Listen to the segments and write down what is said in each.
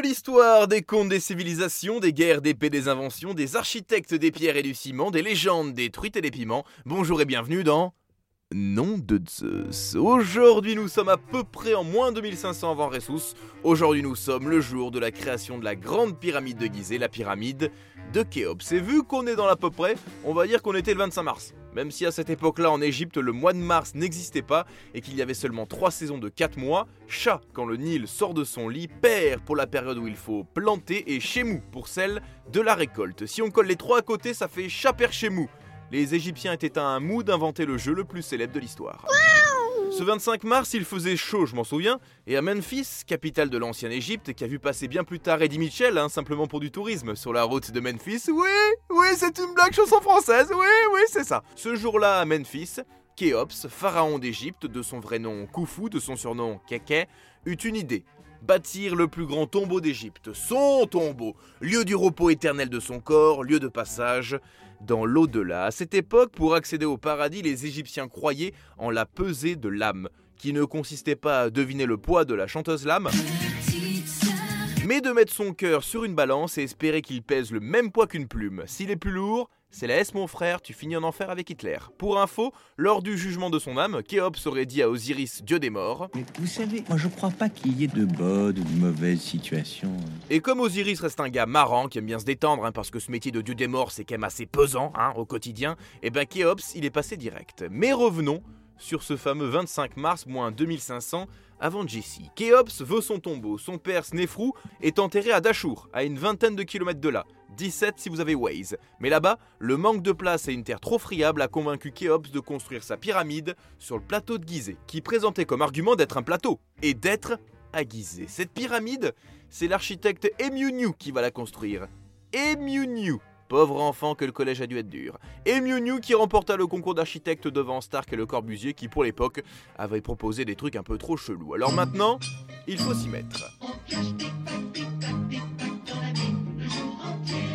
l'histoire, des contes des civilisations, des guerres, des paix, des inventions, des architectes des pierres et du ciment, des légendes, des truites et des piments. Bonjour et bienvenue dans Nom de Zeus. Aujourd'hui, nous sommes à peu près en moins 2500 avant Ressus. Aujourd'hui, nous sommes le jour de la création de la grande pyramide de Gizeh, la pyramide de Khéops. Et vu qu'on est dans l'à peu près, on va dire qu'on était le 25 mars. Même si à cette époque-là en Égypte, le mois de mars n'existait pas et qu'il y avait seulement 3 saisons de 4 mois, chat quand le Nil sort de son lit, père pour la période où il faut planter et chémou pour celle de la récolte. Si on colle les trois à côté, ça fait chat père chémou les Égyptiens étaient à un mood d'inventer le jeu le plus célèbre de l'histoire. Ce 25 mars, il faisait chaud, je m'en souviens, et à Memphis, capitale de l'ancienne Égypte, qui a vu passer bien plus tard Eddie Mitchell, hein, simplement pour du tourisme, sur la route de Memphis. Oui, oui, c'est une blague chanson française, oui, oui, c'est ça. Ce jour-là, à Memphis, Khéops, pharaon d'Égypte, de son vrai nom Khufu, de son surnom Keke, eut une idée bâtir le plus grand tombeau d'Égypte, son tombeau, lieu du repos éternel de son corps, lieu de passage dans l'au-delà. À cette époque, pour accéder au paradis, les Égyptiens croyaient en la pesée de l'âme, qui ne consistait pas à deviner le poids de la chanteuse lame, mais de mettre son cœur sur une balance et espérer qu'il pèse le même poids qu'une plume. S'il est plus lourd, c'est la S mon frère, tu finis en enfer avec Hitler. Pour info, lors du jugement de son âme, Khéops aurait dit à Osiris, dieu des morts. Mais vous savez, moi je crois pas qu'il y ait de bonnes ou de mauvaises situations. Et comme Osiris reste un gars marrant, qui aime bien se détendre, hein, parce que ce métier de dieu des morts c'est quand même assez pesant hein, au quotidien, et eh ben Khéops il est passé direct. Mais revenons sur ce fameux 25 mars moins 2500 avant Jesse. Khéops veut son tombeau. Son père Snefrou est enterré à Dachour, à une vingtaine de kilomètres de là. 17 si vous avez Waze. Mais là-bas, le manque de place et une terre trop friable a convaincu Khéops de construire sa pyramide sur le plateau de Gizeh, qui présentait comme argument d'être un plateau et d'être à Gizeh. Cette pyramide, c'est l'architecte Emiu qui va la construire. Emiu Pauvre enfant que le collège a dû être dur. Et Miu New qui remporta le concours d'architecte devant Stark et Le Corbusier qui pour l'époque avait proposé des trucs un peu trop chelous. Alors maintenant, il faut s'y mettre.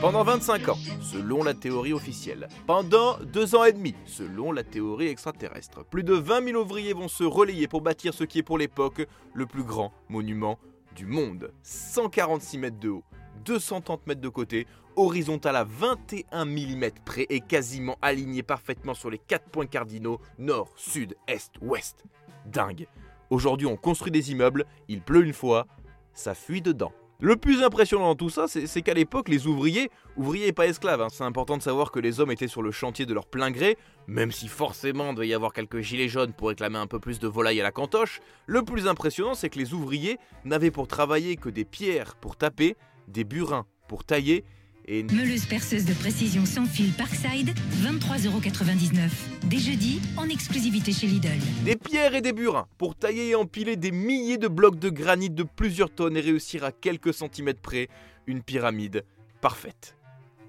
Pendant 25 ans, selon la théorie officielle. Pendant 2 ans et demi, selon la théorie extraterrestre. Plus de 20 000 ouvriers vont se relayer pour bâtir ce qui est pour l'époque le plus grand monument du monde. 146 mètres de haut, 230 mètres de côté, horizontal à 21 mm près et quasiment aligné parfaitement sur les 4 points cardinaux nord, sud, est, ouest. Dingue. Aujourd'hui on construit des immeubles, il pleut une fois, ça fuit dedans. Le plus impressionnant dans tout ça, c'est qu'à l'époque, les ouvriers, ouvriers et pas esclaves, hein, c'est important de savoir que les hommes étaient sur le chantier de leur plein gré, même si forcément il doit y avoir quelques gilets jaunes pour réclamer un peu plus de volaille à la cantoche, le plus impressionnant c'est que les ouvriers n'avaient pour travailler que des pierres pour taper, des burins pour tailler et... Meuleuse perceuse de précision sans fil Parkside, 23,99€. Dès jeudi, en exclusivité chez Lidl. Des pierres et des burins pour tailler et empiler des milliers de blocs de granit de plusieurs tonnes et réussir à quelques centimètres près une pyramide parfaite.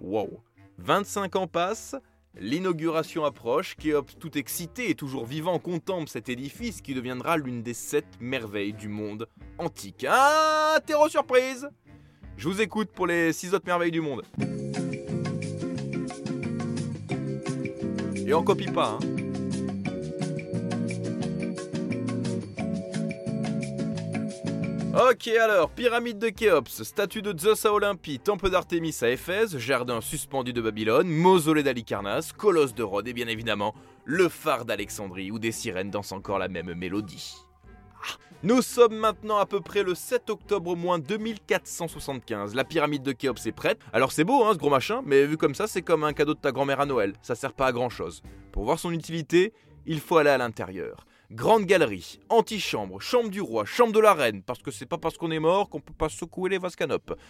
Wow 25 ans passent, l'inauguration approche, Kéops tout excité et toujours vivant contemple cet édifice qui deviendra l'une des sept merveilles du monde antique. Ah, terreau surprise je vous écoute pour les 6 autres merveilles du monde. Et on copie pas, hein. Ok alors, pyramide de Khéops, statue de Zeus à Olympie, temple d'Artémis à Éphèse, jardin suspendu de Babylone, mausolée d'Alicarnasse, colosse de Rhodes et bien évidemment le phare d'Alexandrie où des sirènes dansent encore la même mélodie. Nous sommes maintenant à peu près le 7 octobre moins 2475. La pyramide de Khéops est prête. Alors c'est beau, hein, ce gros machin, mais vu comme ça, c'est comme un cadeau de ta grand-mère à Noël. Ça sert pas à grand chose. Pour voir son utilité, il faut aller à l'intérieur. Grande galerie, antichambre, chambre du roi, chambre de la reine, parce que c'est pas parce qu'on est mort qu'on peut pas secouer les vasques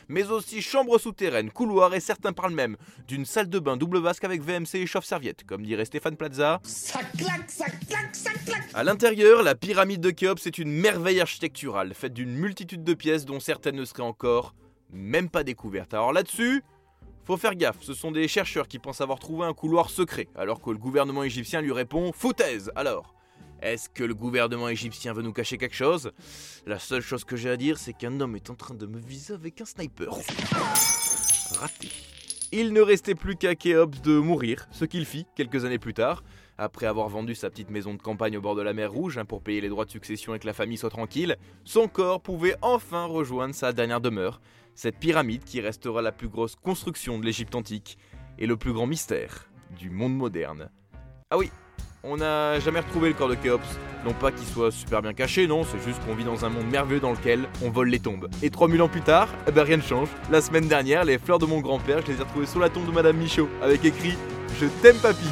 mais aussi chambre souterraine, couloir et certains parlent même d'une salle de bain double vasque avec VMC et chauffe-serviette, comme dirait Stéphane Plaza. Ça claque, ça claque, ça claque À l'intérieur, la pyramide de Khéops est une merveille architecturale, faite d'une multitude de pièces dont certaines ne seraient encore même pas découvertes. Alors là-dessus, faut faire gaffe, ce sont des chercheurs qui pensent avoir trouvé un couloir secret, alors que le gouvernement égyptien lui répond Foutaise alors est-ce que le gouvernement égyptien veut nous cacher quelque chose? La seule chose que j'ai à dire, c'est qu'un homme est en train de me viser avec un sniper. Raté. Il ne restait plus qu'à Khéops de mourir, ce qu'il fit quelques années plus tard. Après avoir vendu sa petite maison de campagne au bord de la mer Rouge hein, pour payer les droits de succession et que la famille soit tranquille, son corps pouvait enfin rejoindre sa dernière demeure, cette pyramide qui restera la plus grosse construction de l'Égypte antique et le plus grand mystère du monde moderne. Ah oui, on n'a jamais retrouvé le corps de Khéops. Non pas qu'il soit super bien caché, non, c'est juste qu'on vit dans un monde merveilleux dans lequel on vole les tombes. Et 3000 ans plus tard, eh ben rien ne change. La semaine dernière, les fleurs de mon grand-père, je les ai retrouvées sur la tombe de Madame Michaud, avec écrit Je t'aime papy.